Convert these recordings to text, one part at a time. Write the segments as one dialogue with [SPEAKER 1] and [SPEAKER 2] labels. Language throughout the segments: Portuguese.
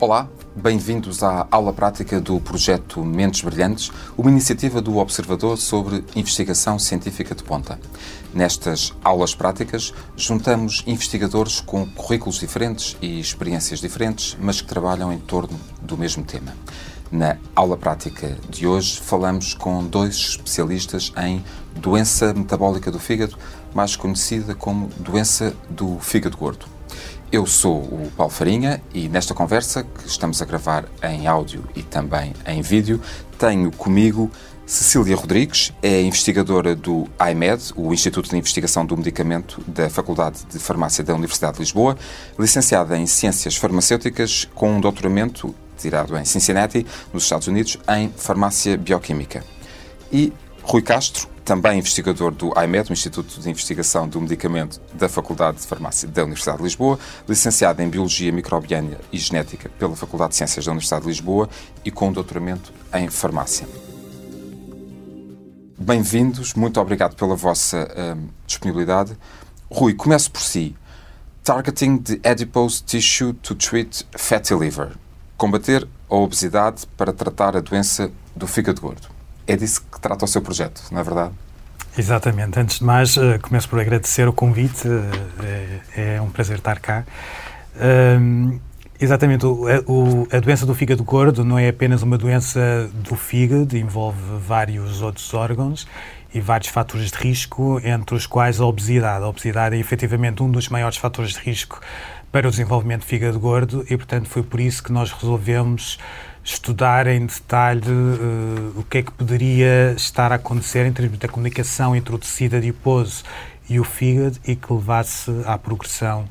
[SPEAKER 1] Olá, bem-vindos à aula prática do projeto Mentes Brilhantes, uma iniciativa do Observador sobre investigação científica de ponta. Nestas aulas práticas, juntamos investigadores com currículos diferentes e experiências diferentes, mas que trabalham em torno do mesmo tema. Na aula prática de hoje, falamos com dois especialistas em doença metabólica do fígado, mais conhecida como doença do fígado gordo. Eu sou o Paulo Farinha e nesta conversa, que estamos a gravar em áudio e também em vídeo, tenho comigo Cecília Rodrigues, é investigadora do IMED, o Instituto de Investigação do Medicamento da Faculdade de Farmácia da Universidade de Lisboa, licenciada em Ciências Farmacêuticas com um doutoramento tirado em Cincinnati, nos Estados Unidos, em Farmácia Bioquímica. E Rui Castro, também investigador do IMED, o Instituto de Investigação do Medicamento da Faculdade de Farmácia da Universidade de Lisboa, licenciado em Biologia Microbiana e Genética pela Faculdade de Ciências da Universidade de Lisboa e com um doutoramento em Farmácia. Bem-vindos, muito obrigado pela vossa hum, disponibilidade. Rui, começo por si. Targeting the adipose tissue to treat fatty liver. Combater a obesidade para tratar a doença do fígado gordo é disso que trata o seu projeto, não é verdade?
[SPEAKER 2] Exatamente. Antes de mais, uh, começo por agradecer o convite. Uh, é, é, um prazer estar cá. Uh, exatamente. O, o, a doença do fígado gordo não é apenas uma doença do fígado, envolve vários outros órgãos e vários fatores de risco, entre os quais a obesidade. A obesidade é efetivamente um dos maiores fatores de risco para o desenvolvimento do fígado gordo e, portanto, foi por isso que nós resolvemos estudar em detalhe uh, o que é que poderia estar a acontecer em termos da comunicação entre o tecido e o fígado e que levasse à progressão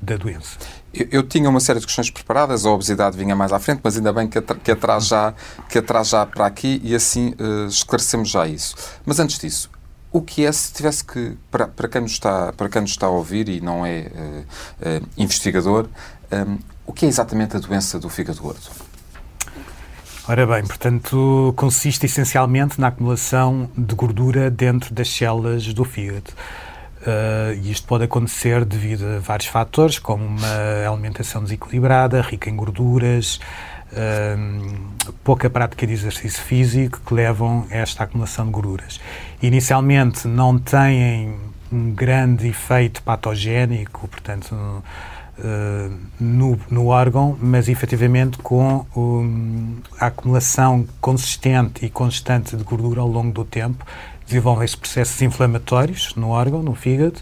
[SPEAKER 2] da doença.
[SPEAKER 1] Eu, eu, tinha uma série de questões preparadas, a obesidade vinha mais à frente, mas ainda bem que, que, atrás, já, que atrás já para aqui e assim uh, esclarecemos já isso. Mas antes disso, o que é se tivesse que, para, para, quem, nos está, para quem nos está a ouvir e não é uh, investigador, um, o que é exatamente a doença do fígado gordo?
[SPEAKER 2] Ora bem, portanto, consiste essencialmente na acumulação de gordura dentro das células do fígado. Uh, isto pode acontecer devido a vários fatores, como uma alimentação desequilibrada, rica em gorduras, uh, pouca prática de exercício físico, que levam a esta acumulação de gorduras. Inicialmente não têm um grande efeito patogénico, portanto no, no, órgão, mas efetivamente com um, a acumulação consistente e constante de gordura ao longo do tempo, desenvolvem-se processos inflamatórios no órgão, no fígado,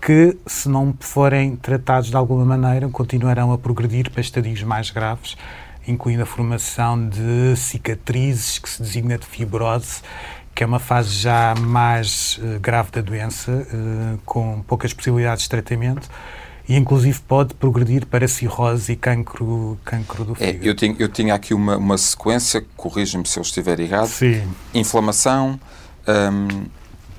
[SPEAKER 2] que, se não forem tratados de alguma maneira, continuarão a progredir para estadios mais graves, incluindo a formação de cicatrizes, que se designa de fibrose, que é uma fase já mais uh, grave da doença, uh, com poucas possibilidades de tratamento e inclusive pode progredir para cirrose e cancro, cancro do fígado.
[SPEAKER 1] É, eu, tinha, eu tinha aqui uma, uma sequência, corrija-me se eu estiver errado.
[SPEAKER 2] Sim.
[SPEAKER 1] Inflamação, um,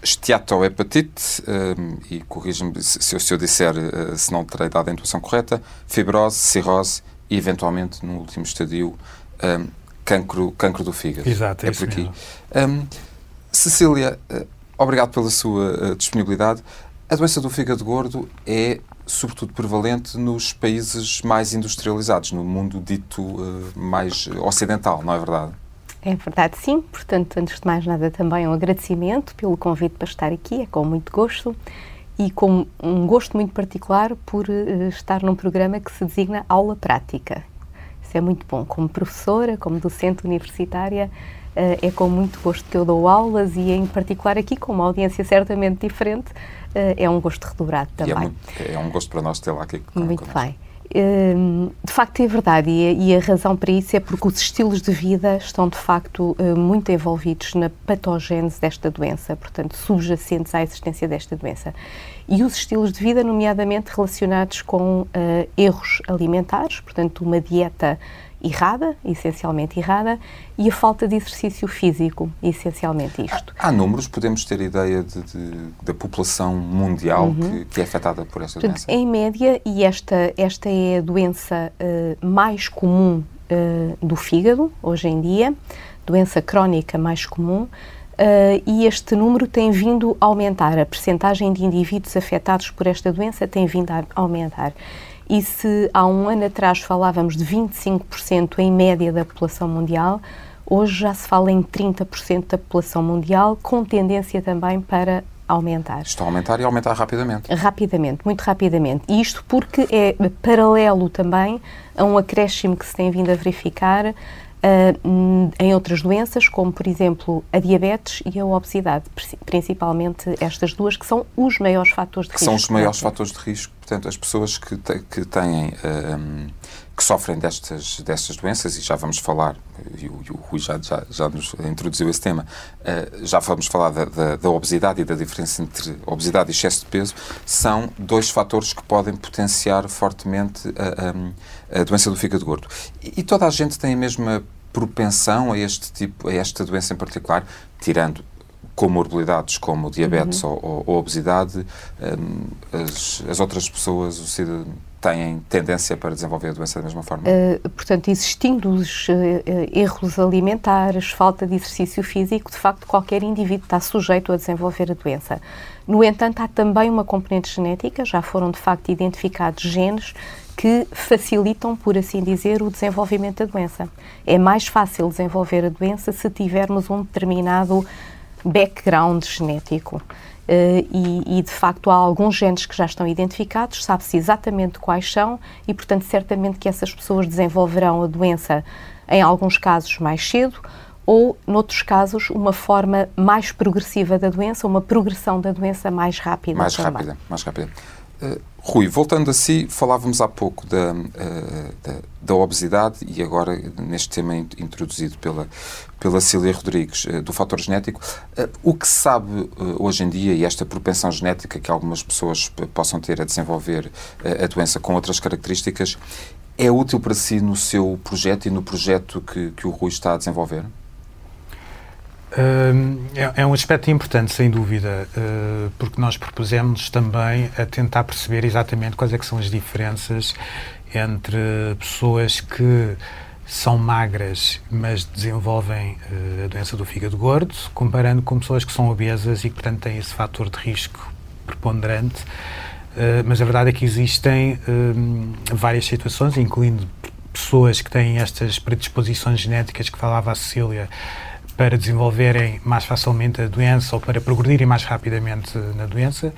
[SPEAKER 1] esteatohepatite, um, e corrija-me se, se, eu disser uh, se não terei dado a intuição correta, fibrose, cirrose e, eventualmente, no último estadio, um, cancro, cancro do fígado.
[SPEAKER 2] Exato, é,
[SPEAKER 1] é por aqui. Um, Cecília, uh, obrigado pela sua uh, disponibilidade. A doença do fígado gordo é sobretudo prevalente nos países mais industrializados, no mundo dito uh, mais ocidental, não é verdade?
[SPEAKER 3] É verdade, sim. Portanto, antes de mais nada, também um agradecimento pelo convite para estar aqui, é com muito gosto e com um gosto muito particular por uh, estar num programa que se designa Aula Prática. Isso é muito bom. Como professora, como docente universitária, uh, é com muito gosto que eu dou aulas e, em particular, aqui com uma audiência certamente diferente, é um gosto redobrado também. É,
[SPEAKER 1] muito, é, um gosto para nós ter lá aqui.
[SPEAKER 3] Muito bem. Hum, de facto é verdade e a, razão para isso é porque os estilos de vida estão de facto uh, muito envolvidos na patogênese desta doença, portanto subjacentes à existência desta doença. E os estilos de vida, nomeadamente relacionados com uh, erros alimentares, portanto uma dieta errada, essencialmente errada, e a falta de exercício físico, essencialmente isto.
[SPEAKER 1] Há, há números, podemos ter ideia de, de, da população mundial uhum. que, que, é afetada por esta Portanto, doença?
[SPEAKER 3] Em média, e esta, esta é a doença uh, mais comum uh, do fígado, hoje em dia, doença crónica mais comum, Uh, e este número tem vindo a aumentar. A percentagem de indivíduos afetados por esta doença tem vindo a aumentar. E se há um ano atrás falávamos de 25% em média da população mundial, hoje já se fala em 30% da população mundial, com tendência também para aumentar.
[SPEAKER 1] Está a aumentar e aumentar rapidamente.
[SPEAKER 3] Rapidamente, muito rapidamente. E isto porque é paralelo também a um acréscimo que se tem vindo a verificar Uh, em outras doenças, como por exemplo a diabetes e a obesidade, principalmente estas duas, que são os maiores fatores de
[SPEAKER 1] que
[SPEAKER 3] risco.
[SPEAKER 1] São os maiores fatores de risco, portanto, as pessoas que, te, que têm, uh, que sofrem destas, destas doenças, e já vamos falar, e o, e o Rui já, já, já nos introduziu esse tema, uh, já vamos falar da, da, da, obesidade e da diferença entre obesidade e excesso de peso, são dois fatores que podem potenciar fortemente a, a, a doença do fígado gordo. E, e toda a gente tem a mesma propensão a este tipo, a esta doença em particular, tirando comorbilidades como diabetes uhum. ou, ou, obesidade, um, as, as, outras pessoas têm tendência para desenvolver a doença da mesma forma? Uh,
[SPEAKER 3] portanto, existindo os uh, erros alimentares, falta de exercício físico, de facto, qualquer indivíduo está sujeito a desenvolver a doença. No entanto, há também uma componente genética, já foram de facto identificados genes que facilitam, por assim dizer, o desenvolvimento da doença. É mais fácil desenvolver a doença se tivermos um determinado background genético. Uh, e, e, de facto há alguns genes que já estão identificados, sabe-se exatamente quais são e, portanto, certamente que essas pessoas desenvolverão a doença em alguns casos mais cedo ou, noutros casos, uma forma mais progressiva da doença, uma progressão da doença mais rápida.
[SPEAKER 1] Mais
[SPEAKER 3] também.
[SPEAKER 1] rápida, mais rápida. Uh, Rui, voltando a si, falávamos há pouco da, uh, da, da, obesidade e agora neste tema introduzido pela, pela Cília Rodrigues, uh, do fator genético. o que se sabe hoje em dia, e esta propensão genética que algumas pessoas possam ter a desenvolver a doença com outras características, é útil para si no seu projeto e no projeto que, que o Rui está a desenvolver?
[SPEAKER 2] É, é, um aspecto importante, sem dúvida, uh, porque nós propusemos também a tentar perceber exatamente quais é que são as diferenças entre pessoas que são magras, mas desenvolvem uh, a doença do fígado gordo, comparando com pessoas que são obesas e que, portanto, têm esse fator de risco preponderante. Uh, mas a verdade é que existem várias situações, incluindo pessoas que têm estas predisposições genéticas que falava a Cecília, para desenvolverem mais facilmente a doença ou para progredirem mais rapidamente na doença,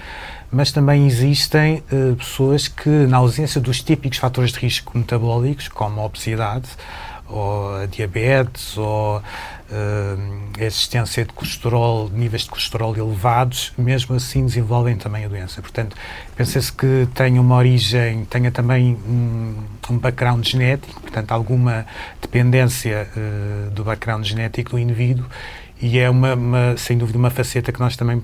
[SPEAKER 2] mas também existem uh, pessoas que, na ausência dos típicos fatores de risco metabólicos, como a obesidade, ou diabetes, ou uh, a existência de colesterol, níveis de colesterol elevados, mesmo assim desenvolvem também a doença. Portanto, pensa-se que tenha uma origem, tenha também um, um background genético, portanto, alguma dependência uh, do background genético do indivíduo, e é uma, uma, sem dúvida uma faceta que nós também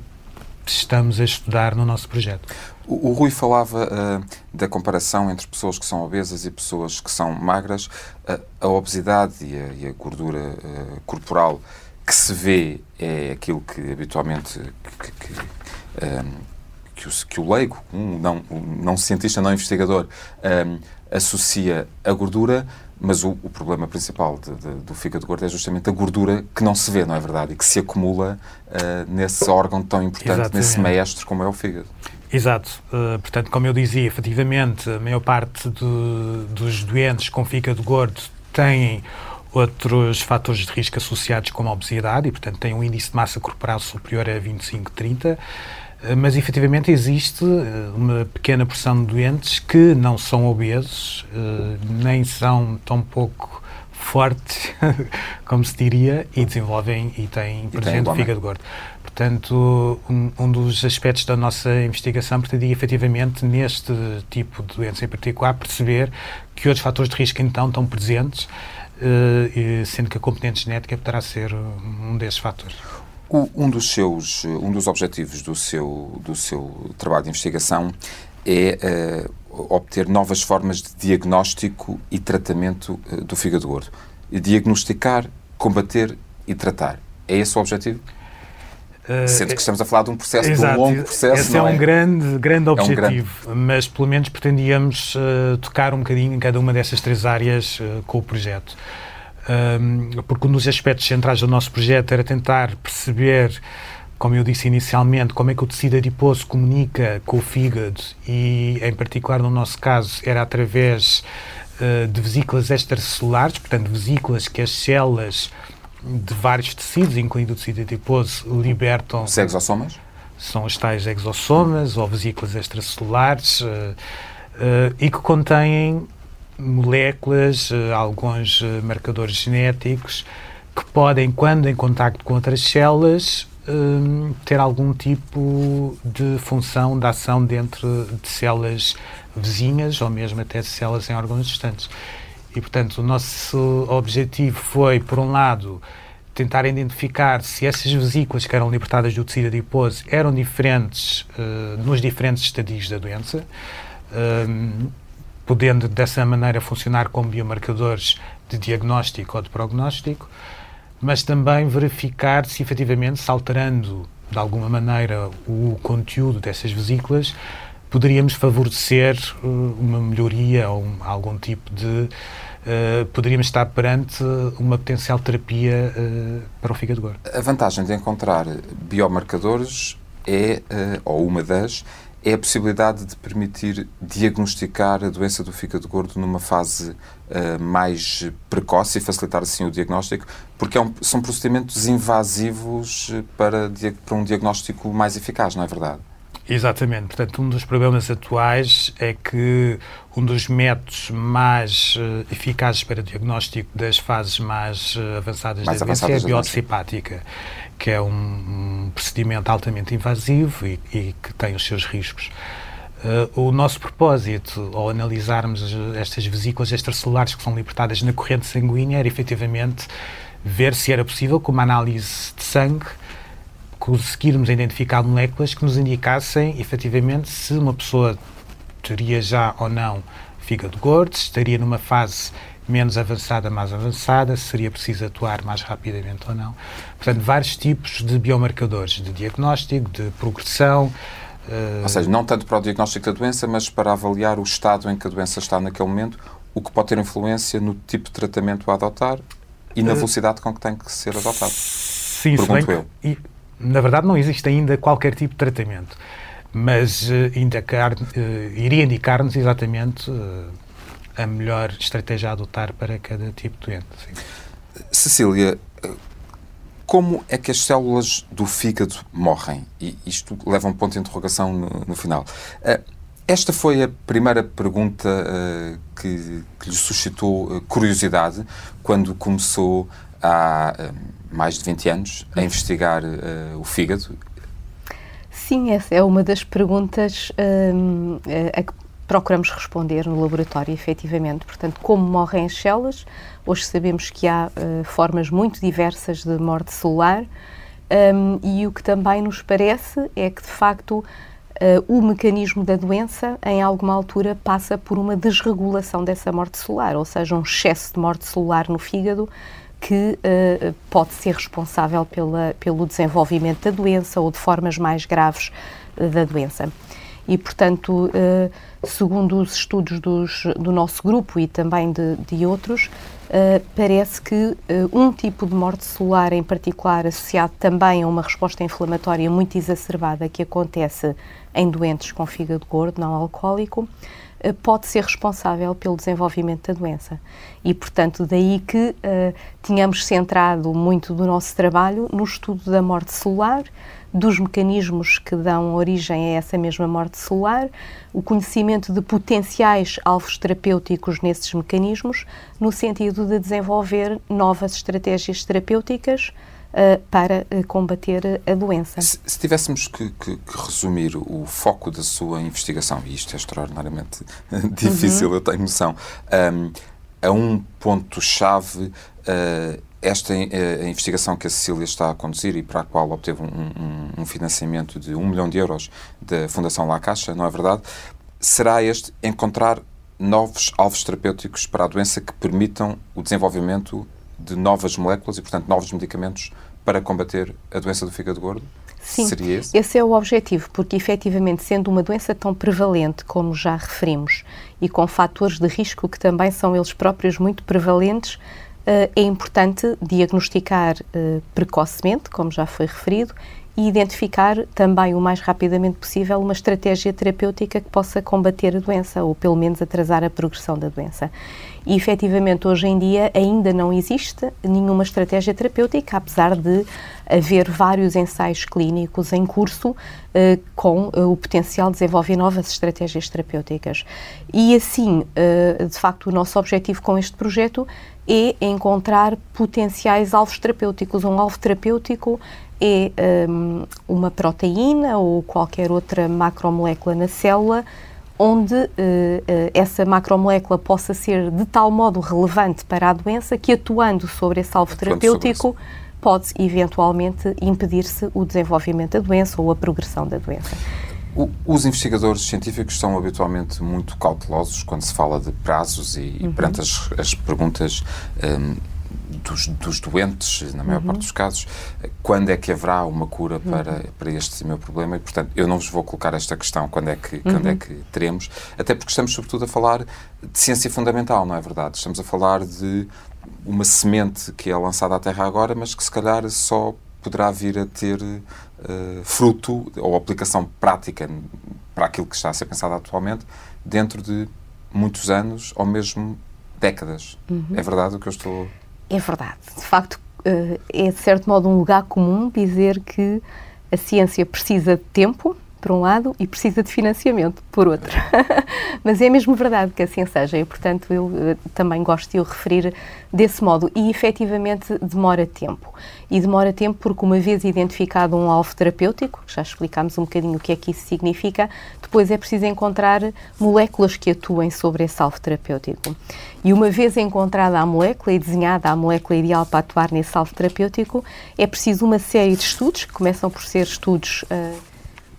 [SPEAKER 2] estamos a estudar no nosso projeto.
[SPEAKER 1] O, Rui falava uh, da comparação entre pessoas que são obesas e pessoas que são magras. Uh, a obesidade e a, e a gordura uh, corporal que se vê é aquilo que habitualmente que, que, que, o, que o leigo, um não, um não cientista, não investigador, associa a gordura, mas o, o problema principal de, de, do fígado gordo é justamente a gordura que não se vê, não é verdade? E que se acumula uh, nesse órgão tão importante, Exatamente. nesse maestro como é o fígado.
[SPEAKER 2] Exato. Uh, portanto, como eu dizia, efetivamente, a maior parte do, dos doentes com fígado gordo têm outros fatores de risco associados como a obesidade e, portanto, têm um índice de massa corporal superior a 25, 30 eh, mas efetivamente existe eh, uma pequena porção de doentes que não são obesos, nem são tão pouco fortes, como se diria, e desenvolvem e têm presente fígado gordo. Portanto, um, um, dos aspectos da nossa investigação pretendia efetivamente, neste tipo de doença em particular, perceber que outros fatores de risco então estão presentes, uh, sendo que a componente genética poderá ser um desses fatores.
[SPEAKER 1] O, um dos seus, um dos objetivos do seu, do seu trabalho de investigação é uh, obter novas formas de diagnóstico e tratamento uh, do fígado gordo. Diagnosticar, combater e tratar. É esse o objetivo? Sendo que estamos a falar de um processo, Exato. de um longo processo.
[SPEAKER 2] Esse é um é? grande, grande objetivo, é um grande... mas pelo menos pretendíamos tocar um bocadinho em cada uma dessas três áreas com o projeto. Um, porque um dos aspectos centrais do nosso projeto era tentar perceber como eu disse inicialmente, como é que o tecido adiposo comunica com o fígado e, em particular no nosso caso, era através uh, de vesículas extracelulares, portanto, vesículas que as células de vários tecidos, incluindo o tecido adiposo, libertam.
[SPEAKER 1] Os exossomas?
[SPEAKER 2] São os tais exossomas ou vesículas extracelulares uh, uh, e que contêm moléculas, alguns marcadores genéticos que podem, quando em contacto com outras células, um, ter algum tipo de função de ação dentro de células vizinhas ou mesmo até de células em órgãos distantes. E, portanto, o nosso objetivo foi, por um lado, tentar identificar se essas vesículas que eram libertadas do tecido adiposo eram diferentes uh, nos diferentes estadios da doença, um, podendo dessa maneira funcionar como biomarcadores de diagnóstico ou de prognóstico mas também verificar se efetivamente, se alterando de alguma maneira o conteúdo dessas vesículas, poderíamos favorecer uh, uma melhoria ou um, algum tipo de. Uh, poderíamos estar perante uma potencial terapia uh, para o fígado gordo.
[SPEAKER 1] A vantagem de encontrar biomarcadores é, uh, ou uma das, é a possibilidade de permitir diagnosticar a doença do fígado gordo numa fase uh, mais precoce e facilitar assim o diagnóstico, porque é um, são procedimentos invasivos eh, para, para um diagnóstico mais eficaz, não é verdade?
[SPEAKER 2] Exatamente. Portanto, um dos problemas atuais é que um dos métodos mais uh, eficazes para diagnóstico das fases mais uh, avançadas mais da doença é a biópsia hepática, que é um, um procedimento altamente invasivo e, e, que tem os seus riscos. Uh, o nosso propósito, ao analisarmos estas vesículas extracelulares que são libertadas na corrente sanguínea, era efetivamente ver se era possível, com uma análise de sangue, conseguirmos identificar moléculas que nos indicassem efetivamente se uma pessoa teria já ou não fígado gordo, se estaria numa fase menos avançada, mais avançada, se seria preciso atuar mais rapidamente ou não. Portanto, vários tipos de biomarcadores de diagnóstico, de progressão.
[SPEAKER 1] Uh... Ou seja, não tanto para o diagnóstico da doença, mas para avaliar o estado em que a doença está naquele momento, o que pode ter influência no tipo de tratamento a adotar e na uh... velocidade com que tem que ser adotado.
[SPEAKER 2] Sim, Pergunto eu. E, na verdade, não existe ainda qualquer tipo de tratamento, mas uh, indicar, uh, iria indicar-nos exatamente uh, a melhor estratégia a adotar para cada tipo de doente. Sim.
[SPEAKER 1] Cecília, como é que as células do fígado morrem? E isto leva um ponto de interrogação no, no final. Esta foi a primeira pergunta uh, que, que, lhe suscitou curiosidade quando começou há mais de 20 anos a investigar uh, o fígado?
[SPEAKER 3] Sim, essa é uma das perguntas uh, a que procuramos responder no laboratório, efetivamente. Portanto, como morrem as células? Hoje sabemos que há uh, formas muito diversas de morte celular um, e o que também nos parece é que, de facto, Uh, o mecanismo da doença, em alguma altura, passa por uma desregulação dessa morte celular, ou seja, um excesso de morte celular no fígado que uh, pode ser responsável pela, pelo desenvolvimento da doença ou de formas mais graves uh, da doença. E, portanto, uh, segundo os estudos dos, do nosso grupo e também de, de outros, parece que um tipo de morte celular em particular, associado também a uma resposta inflamatória muito exacerbada que acontece em doentes com fígado gordo não alcoólico, eh, pode ser responsável pelo desenvolvimento da doença. E, portanto, daí que uh, tínhamos centrado muito do nosso trabalho no estudo da morte celular, dos mecanismos que dão origem a essa mesma morte celular, o conhecimento de potenciais alvos terapêuticos nesses mecanismos, no sentido de desenvolver novas estratégias terapêuticas uh, para uh, combater a doença.
[SPEAKER 1] Se, se tivéssemos que, que, que, resumir o foco da sua investigação, e isto é extraordinariamente difícil, uhum. eu tenho noção, um, a um ponto-chave, uh, esta a investigação que a Cecília está a conduzir e para a qual obteve um, um, um financiamento de um milhão de euros da Fundação La Caixa, não é verdade? Será este encontrar novos alvos terapêuticos para a doença que permitam o desenvolvimento de novas moléculas e, portanto, novos medicamentos para combater a doença do fígado gordo?
[SPEAKER 3] Sim, Seria esse? esse é o objetivo, porque efetivamente, sendo uma doença tão prevalente como já referimos e com fatores de risco que também são eles próprios muito prevalentes, eh, é importante diagnosticar eh, precocemente, como já foi referido, e identificar também o mais rapidamente possível uma estratégia terapêutica que possa combater a doença ou pelo menos atrasar a progressão da doença. E efetivamente hoje em dia ainda não existe nenhuma estratégia terapêutica, apesar de haver vários ensaios clínicos em curso eh, com eh, o potencial de desenvolver novas estratégias terapêuticas. E assim, eh, de facto, o nosso objetivo com este projeto é encontrar potenciais alvos terapêuticos. Um alvo terapêutico é um, uma proteína ou qualquer outra macromolécula na célula onde uh, uh, essa macromolécula possa ser de tal modo relevante para a doença que, atuando sobre esse alvo terapêutico, pode eventualmente impedir-se o desenvolvimento da doença ou a progressão da doença.
[SPEAKER 1] O, os investigadores científicos são habitualmente muito cautelosos quando se fala de prazos e, uhum. perante as, as perguntas um, dos, dos, doentes, na maior uhum. parte dos casos, quando é que haverá uma cura para, uhum. para este meu problema e, portanto, eu não vos vou colocar esta questão quando é, que, quando é uhum. que teremos, até porque estamos sobretudo a falar de ciência fundamental, não é verdade? Estamos a falar de uma semente que é lançada à Terra agora, mas que se calhar só poderá vir a ter uh, fruto ou aplicação prática para aquilo que está a ser pensado atualmente dentro de muitos anos ou mesmo décadas. Uhum. É verdade o que eu estou.
[SPEAKER 3] É verdade. De facto, uh, é de certo modo um lugar comum dizer que a ciência precisa de tempo por um lado, e precisa de financiamento, por outro. Mas é mesmo verdade que assim seja, e portanto eu uh, também gosto de o referir desse modo. E efetivamente demora tempo. E demora tempo porque, uma vez identificado um alvo terapêutico, já explicámos um bocadinho o que é que isso significa, depois é preciso encontrar moléculas que atuem sobre esse alvo terapêutico. E uma vez encontrada a molécula e desenhada a molécula ideal para atuar nesse alvo terapêutico, é preciso uma série de estudos, que começam por ser estudos. Uh,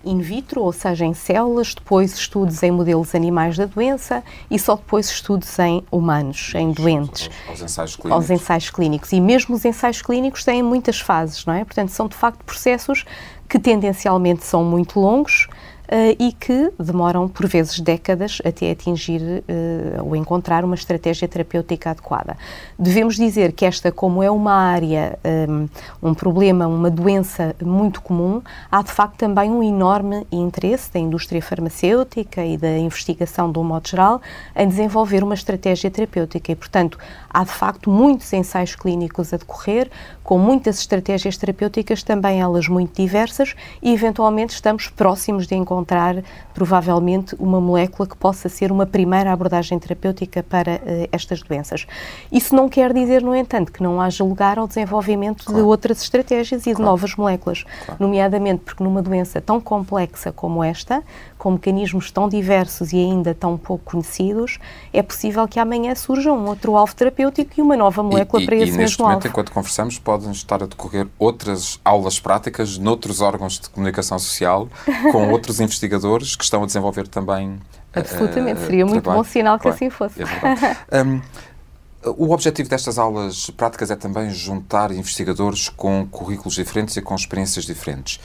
[SPEAKER 3] in vitro, ou seja, em células, depois estudos em modelos animais da doença e só depois estudos em humanos, em doentes.
[SPEAKER 1] Aos, ensaios clínicos.
[SPEAKER 3] Aos ensaios clínicos. E mesmo os ensaios clínicos têm muitas fases, não é? Portanto, são de facto processos que tendencialmente são muito longos, e que demoram, por vezes, décadas até atingir uh, ou encontrar uma estratégia terapêutica adequada. Devemos dizer que esta, como é uma área, um, eh, um problema, uma doença muito comum, há de facto também um enorme interesse da indústria farmacêutica e da investigação de um modo geral em desenvolver uma estratégia terapêutica e, portanto, há de facto muitos ensaios clínicos a decorrer, com muitas estratégias terapêuticas, também elas muito diversas, e eventualmente estamos próximos de encontrar encontrar provavelmente uma molécula que possa ser uma primeira abordagem terapêutica para uh, estas doenças. Isso não quer dizer, no entanto, que não haja lugar ao desenvolvimento claro. de outras estratégias e de novas moléculas, claro. nomeadamente porque numa doença tão complexa como esta, com mecanismos tão diversos e ainda tão pouco conhecidos, é possível que amanhã surja um outro alvo terapêutico e uma nova molécula
[SPEAKER 1] e,
[SPEAKER 3] para
[SPEAKER 1] e,
[SPEAKER 3] esse
[SPEAKER 1] e
[SPEAKER 3] mesmo
[SPEAKER 1] momento,
[SPEAKER 3] alvo.
[SPEAKER 1] enquanto conversamos, podem estar a decorrer outras aulas práticas noutros órgãos de comunicação social com outros investigadores que estão a desenvolver também.
[SPEAKER 3] Absolutamente, uh, seria muito trabalho. bom sinal que claro, assim fosse.
[SPEAKER 1] É um, o objetivo destas aulas práticas é também juntar investigadores com currículos diferentes e com experiências diferentes.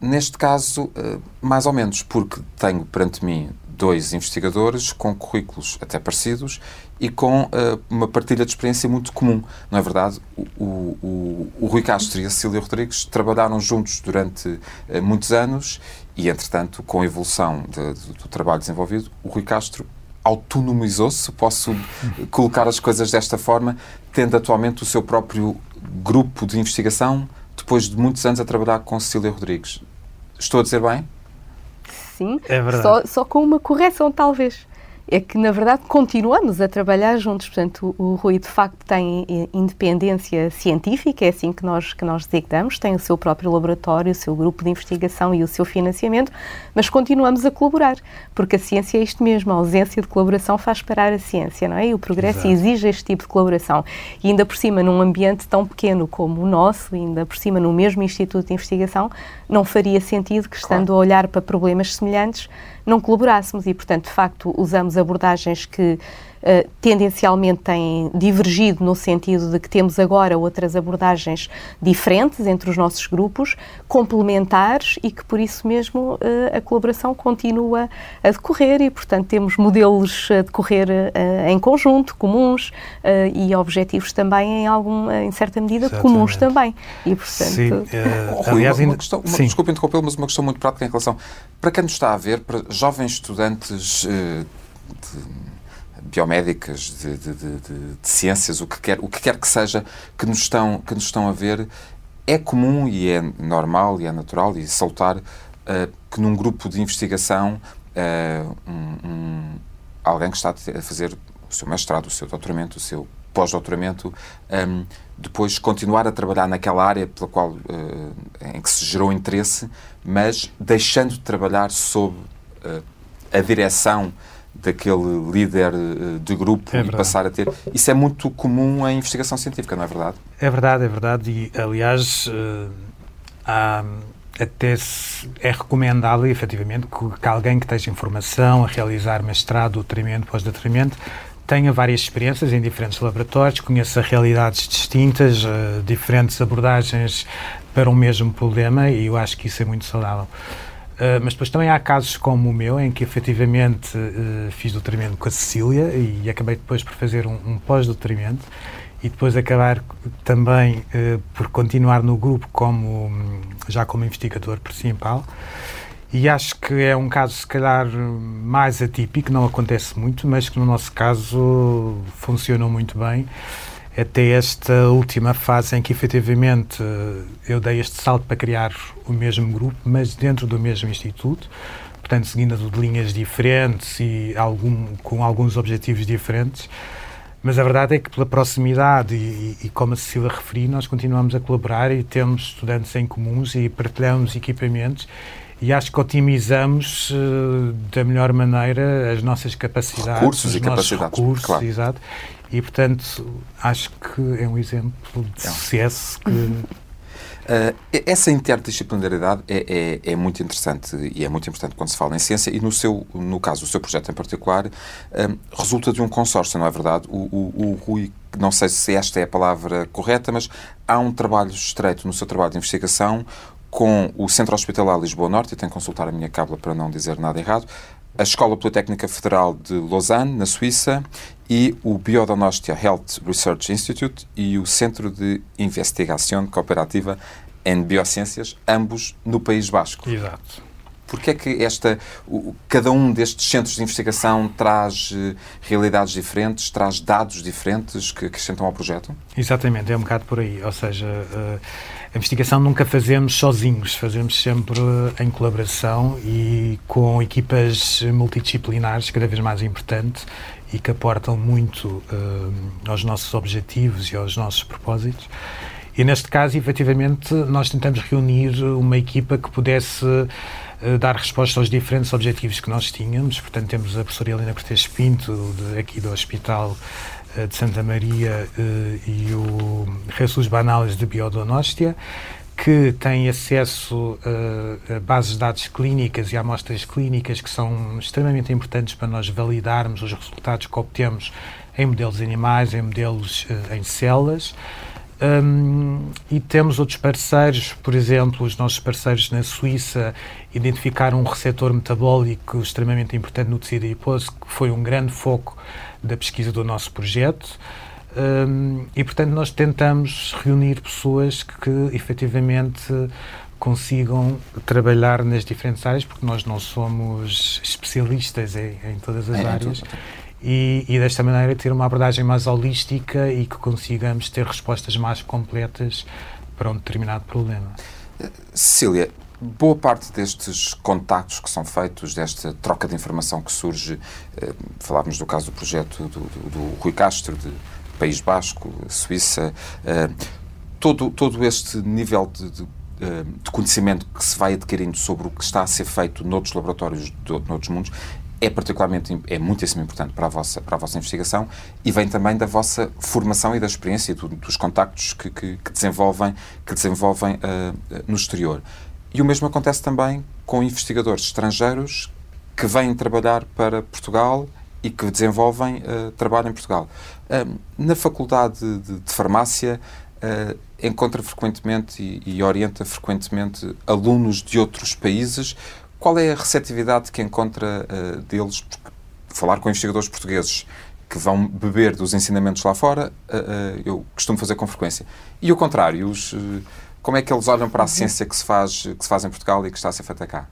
[SPEAKER 1] Neste caso, uh, mais ou menos, porque tenho perante mim dois investigadores com currículos até parecidos e com uh, uma partilha de experiência muito comum. Não é verdade? O, o, o Rui Castro e a Cecília Rodrigues trabalharam juntos durante uh, muitos anos e, entretanto, com a evolução de, de, do trabalho desenvolvido, o Rui Castro autonomizou-se, posso colocar as coisas desta forma, tendo atualmente o seu próprio grupo de investigação, depois de muitos anos a trabalhar com Cecília Rodrigues. Estou a dizer bem?
[SPEAKER 3] Sim, é só, só com uma correção, talvez é que, na verdade, continuamos a trabalhar juntos. Portanto, o, Rui, de facto, tem independência científica, é assim que nós, que nós designamos, tem o seu próprio laboratório, o seu grupo de investigação e o seu financiamento, mas continuamos a colaborar, porque a ciência é isto mesmo, a ausência de colaboração faz parar a ciência, não é? E o progresso Exato. exige este tipo de colaboração. E ainda por cima, num ambiente tão pequeno como o nosso, ainda por cima no mesmo instituto de investigação, não faria sentido que, estando claro. a olhar para problemas semelhantes, não colaborássemos e, portanto, de facto, usamos abordagens que uh, tendencialmente têm divergido no sentido de que temos agora outras abordagens diferentes entre os nossos grupos, complementares e que por isso mesmo uh, a colaboração continua a decorrer e, portanto, temos modelos a decorrer uh, em conjunto, comuns e objetivos também em, algum, em certa medida Exatamente. comuns também.
[SPEAKER 1] E, portanto... Sim, aliás, uma, uma questão, uma, sim. desculpe interrompê-lo, mas uma questão muito prática em relação, para quem nos está a ver, para jovens estudantes de biomédicas, de, de, de, de, ciências, o que, quer, o que quer que seja, que nos, estão, que nos estão a ver, é comum e é normal e é natural e salutar uh, que num grupo de investigação uh, um, um, alguém que está a fazer o seu mestrado, o seu doutoramento, o seu pós-doutoramento, um, depois continuar a trabalhar naquela área pela qual, uh, em que se gerou interesse, mas deixando de trabalhar sob a direção daquele líder eh, de grupo é e passar a ter. Isso é muito comum em investigação científica, não é verdade?
[SPEAKER 2] É verdade, é verdade. E, aliás, uh, há, até é recomendável, efetivamente, que, que, alguém que esteja em formação, a realizar mestrado, doutoramento, pós-doutoramento, tenha várias experiências em diferentes laboratórios, conheça realidades distintas, uh, diferentes abordagens para o mesmo problema e eu acho que isso é muito saudável. Uh, mas depois também há casos como o meu, em que efetivamente uh, fiz doutoramento com a Cecília e acabei depois por fazer um, um pós-doutoramento e depois acabar também uh, por continuar no grupo como já como investigador principal. E acho que é um caso, se calhar, mais atípico, não acontece muito, mas que no nosso caso funcionou muito bem até esta última fase em que efetivamente eu dei este salto para criar o mesmo grupo, mas dentro do mesmo instituto, portanto seguindo de linhas diferentes e algum, com alguns objetivos diferentes. Mas a verdade é que pela proximidade e, e, como a Cecília referiu, nós continuamos a colaborar e temos estudantes em comuns e partilhamos equipamentos e acho que otimizamos uh, da melhor maneira as nossas capacidades,
[SPEAKER 1] recursos os
[SPEAKER 2] e
[SPEAKER 1] capacidades,
[SPEAKER 2] recursos, claro. exato, e, portanto, acho que é um exemplo de é. sucesso que.
[SPEAKER 1] Uh, essa interdisciplinaridade é, é, é, muito interessante e é muito importante quando se fala em ciência e no seu no caso o seu projeto em particular uh, resulta de um consórcio não é verdade o, o, o, Rui não sei se esta é a palavra correta mas há um trabalho estreito no seu trabalho de investigação com o Centro Hospitalar Lisboa Norte e tenho que consultar a minha cábula para não dizer nada errado a Escola Politécnica Federal de Lausanne, na Suíça, e o Biodonostia Health Research Institute e o Centro de Investigação Cooperativa em Biociências, ambos no País Basco.
[SPEAKER 2] Exato.
[SPEAKER 1] Porquê é que esta, o, cada um destes centros de investigação traz uh, realidades diferentes, traz dados diferentes que acrescentam ao projeto?
[SPEAKER 2] Exatamente, é um bocado por aí. Ou seja, uh, a investigação nunca fazemos sozinhos, fazemos sempre em colaboração e com equipas multidisciplinares cada vez mais importantes e que aportam muito uh, aos nossos objetivos e aos nossos propósitos. E neste caso, efetivamente, nós tentamos reunir uma equipa que pudesse uh, dar resposta aos diferentes objetivos que nós tínhamos. Portanto, temos a professora Helena Cortes Pinto, de, aqui do Hospital eh, de Santa Maria eh, e o Jesus Banales de Biodonostia, que têm acesso eh, a bases de dados clínicas e amostras clínicas que são extremamente importantes para nós validarmos os resultados que obtemos em modelos animais, em modelos em células. Um, e temos outros parceiros, por exemplo, os nossos parceiros na Suíça identificaram um receptor metabólico extremamente importante no tecido adiposo, que foi um grande foco da pesquisa do nosso projeto. Um, e, portanto, nós tentamos reunir pessoas que, que efetivamente consigam trabalhar nas diferentes áreas, porque nós não somos especialistas em, em todas as é, áreas. E, e, desta maneira ter uma abordagem mais holística e que consigamos ter respostas mais completas para um determinado problema.
[SPEAKER 1] Cecília, boa parte destes contactos que são feitos, desta troca de informação que surge, eh, falávamos do caso do projeto do, do, do Rui Castro, de País Basco, Suíça, eh, todo, todo este nível de, de, eh, de, conhecimento que se vai adquirindo sobre o que está a ser feito noutros laboratórios de, noutros mundos é particularmente, é muitíssimo importante para a vossa, para a vossa investigação e vem também da vossa formação e da experiência do, dos contactos que, que, que, desenvolvem, que desenvolvem uh, no exterior. E o mesmo acontece também com investigadores estrangeiros que vêm trabalhar para Portugal e que desenvolvem uh, trabalho em Portugal. Uh, na Faculdade de, de Farmácia, encontra frequentemente e, e, orienta frequentemente alunos de outros países. Qual é a receptividade que encontra deles? Porque falar com investigadores portugueses que vão beber dos ensinamentos lá fora, eu costumo fazer com frequência. E o contrário, os, como é que eles olham para a uhum. ciência que se, faz, que se faz em Portugal e que está a ser feita cá?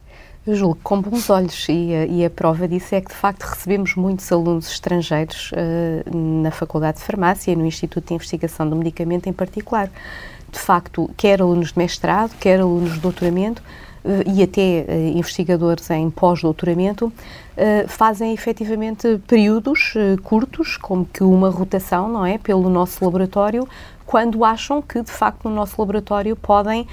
[SPEAKER 3] Eu julgo com bons olhos e a, e a, prova disso é que, de facto, recebemos muitos alunos estrangeiros uh, na Faculdade de Farmácia e no Instituto de Investigação do Medicamento em particular. De facto, quer alunos de mestrado, quer alunos de doutoramento uh, e até uh, investigadores em pós-doutoramento, fazem efetivamente períodos curtos, como que uma rotação, não é, pelo nosso laboratório, quando acham que, de facto, no nosso laboratório podem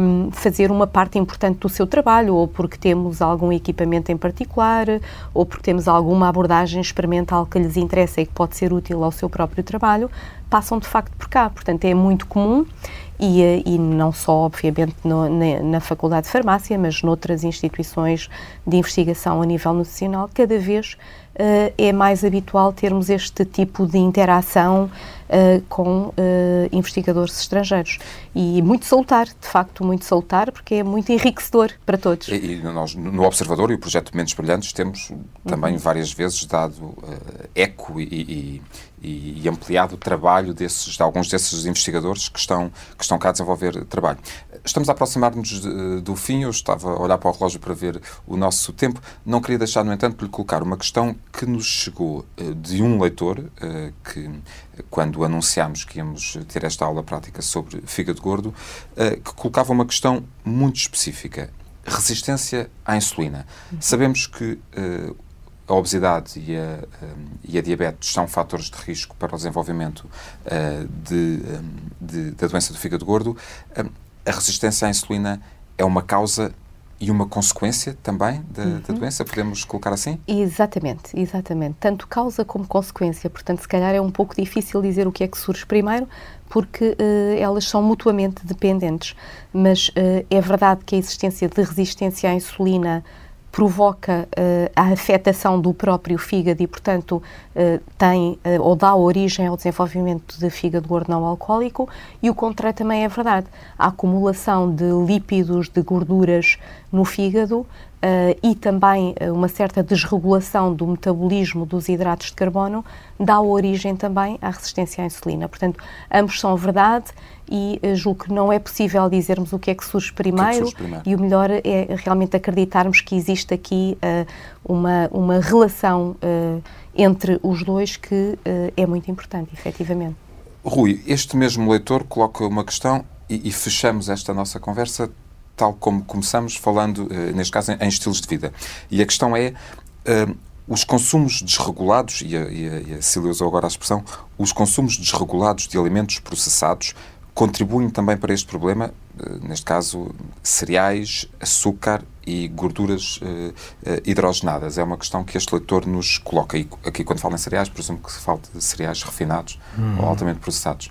[SPEAKER 3] um, fazer uma parte importante do seu trabalho, ou porque temos algum equipamento em particular, ou porque temos alguma abordagem experimental que lhes interessa e que pode ser útil ao seu próprio trabalho, passam de facto por cá. Portanto, é muito comum e, e não só, obviamente, no, na, na, Faculdade de Farmácia, mas noutras instituições de investigação a nível nacional, cada vez uh, é mais habitual termos este tipo de interação uh, com uh, investigadores estrangeiros. E muito salutar, de facto, muito salutar, porque é muito enriquecedor para todos.
[SPEAKER 1] E, e nós, no Observador e o projeto Mentes Brilhantes, temos também uhum. várias vezes dado eco e, e, e, ampliado o trabalho desses, de alguns desses investigadores que estão, que estão cá a desenvolver trabalho. Estamos a aproximar-nos do fim, eu estava a olhar para o relógio para ver o nosso tempo. Não queria deixar, no entanto, de lhe colocar uma questão que nos chegou de um leitor que, quando anunciámos que íamos ter esta aula prática sobre fígado gordo, eh, que colocava uma questão muito específica. Resistência à insulina. Uhum. Sabemos que eh, a obesidade e a, eh, e a, diabetes são fatores de risco para o desenvolvimento de, de, da doença do fígado gordo. A resistência à insulina é uma causa e uma consequência também da, uhum. da, doença, podemos colocar assim?
[SPEAKER 3] Exatamente, exatamente. Tanto causa como consequência. Portanto, se calhar é um pouco difícil dizer o que é que surge primeiro, porque uh, elas são mutuamente dependentes. Mas uh, é verdade que a existência de resistência à insulina provoca uh, a afetação do próprio fígado e, portanto, uh, tem uh, ou dá origem ao desenvolvimento de fígado gordo não alcoólico, e o contrário também é verdade. A acumulação de lípidos, de gorduras no fígado e também uma certa desregulação do metabolismo dos hidratos de carbono dá origem também à resistência à insulina. Portanto, ambos são verdade e uh, julgo que não é possível dizermos o que é que surge primeiro, que é que surge primeiro? e o melhor é realmente acreditarmos que existe aqui uma, uma relação entre os dois que é muito importante, efetivamente.
[SPEAKER 1] Rui, este mesmo leitor coloca uma questão e, e fechamos esta nossa conversa tal como começamos, falando, eh, neste caso, em estilos de vida. E a questão é. Uh, os consumos desregulados, e a, e a, Cília usou agora a expressão, os consumos desregulados de alimentos processados contribuem também para este problema, neste caso, cereais, açúcar e gorduras uh, hidrogenadas. É uma questão que este leitor nos coloca. E aqui, quando fala em cereais, presumo que se fala de cereais refinados ou uhum. altamente processados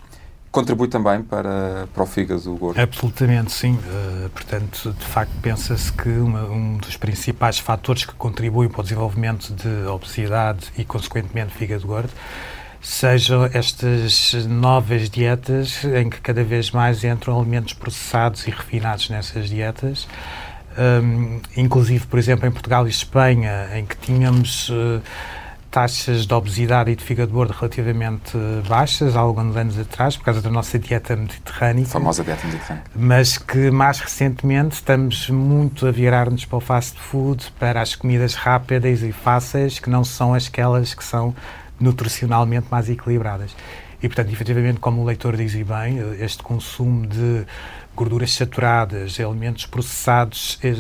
[SPEAKER 1] contribui também para, para o fígado gordo.
[SPEAKER 2] Absolutamente, sim. Uh, portanto, de facto, pensa-se que uma, um dos principais fatores que contribuem para o desenvolvimento de obesidade e, consequentemente, fígado gordo sejam estas novas dietas em que cada vez mais entram alimentos processados e refinados nessas dietas. Um, inclusive, por exemplo, em Portugal e Espanha, em que tínhamos uh, taxas de obesidade e de fígado gordo relativamente baixas há alguns anos atrás, por causa da nossa dieta mediterrânica. A
[SPEAKER 1] famosa dieta mediterrânea.
[SPEAKER 2] Mas que mais recentemente estamos muito a virar-nos para o fast food, para as comidas rápidas e fáceis, que não são aquelas que são nutricionalmente mais equilibradas. E, portanto, efetivamente, como o leitor diz e bem, este consumo de gorduras saturadas, alimentos processados eh,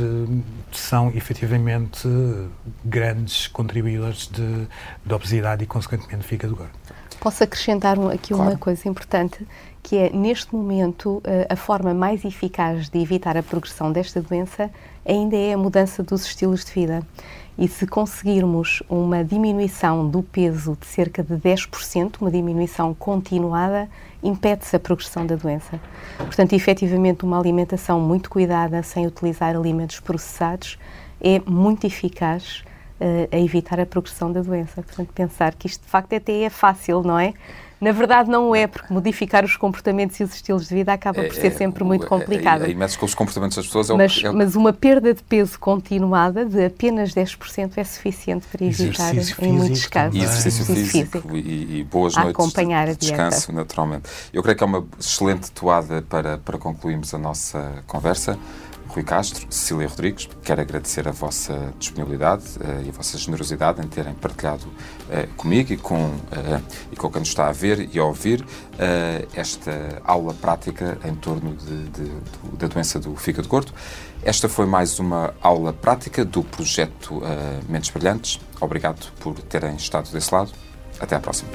[SPEAKER 2] são efetivamente grandes contribuidores de, de obesidade e, consequentemente, de fígado gordo.
[SPEAKER 3] Posso acrescentar aqui claro. uma coisa importante, que é, neste momento, eh, a forma mais eficaz de evitar a progressão desta doença ainda é a mudança dos estilos de vida. E se conseguirmos uma diminuição do peso de cerca de 10%, uma diminuição continuada, impede-se a progressão da doença. Portanto, efetivamente, uma alimentação muito cuidada, sem utilizar alimentos processados, é muito eficaz uh, a evitar a progressão da doença. Portanto, pensar que isto de facto até é fácil, não é? Na verdade, não é, porque modificar os comportamentos e os estilos de vida acaba por ser é, sempre muito é, complicado.
[SPEAKER 1] É, é, com os comportamentos das pessoas. É
[SPEAKER 3] mas,
[SPEAKER 1] é o...
[SPEAKER 3] mas uma perda de peso continuada de apenas 10% é suficiente para evitar, em muitos casos.
[SPEAKER 1] E exercício físico, físico e, e, boas
[SPEAKER 3] a
[SPEAKER 1] noites
[SPEAKER 3] acompanhar
[SPEAKER 1] de, de descanso, naturalmente. Eu creio que é uma excelente toada para, para concluirmos a nossa conversa. Rui Castro, Cecília Rodrigues, quero agradecer a vossa disponibilidade uh, e a vossa generosidade em terem partilhado uh, comigo e com, uh, e com quem nos está a ver e a ouvir esta aula prática em torno de, de, de, da doença do fígado gordo. Esta foi mais uma aula prática do projeto Mentes Brilhantes. Obrigado por terem estado desse lado. Até à próxima.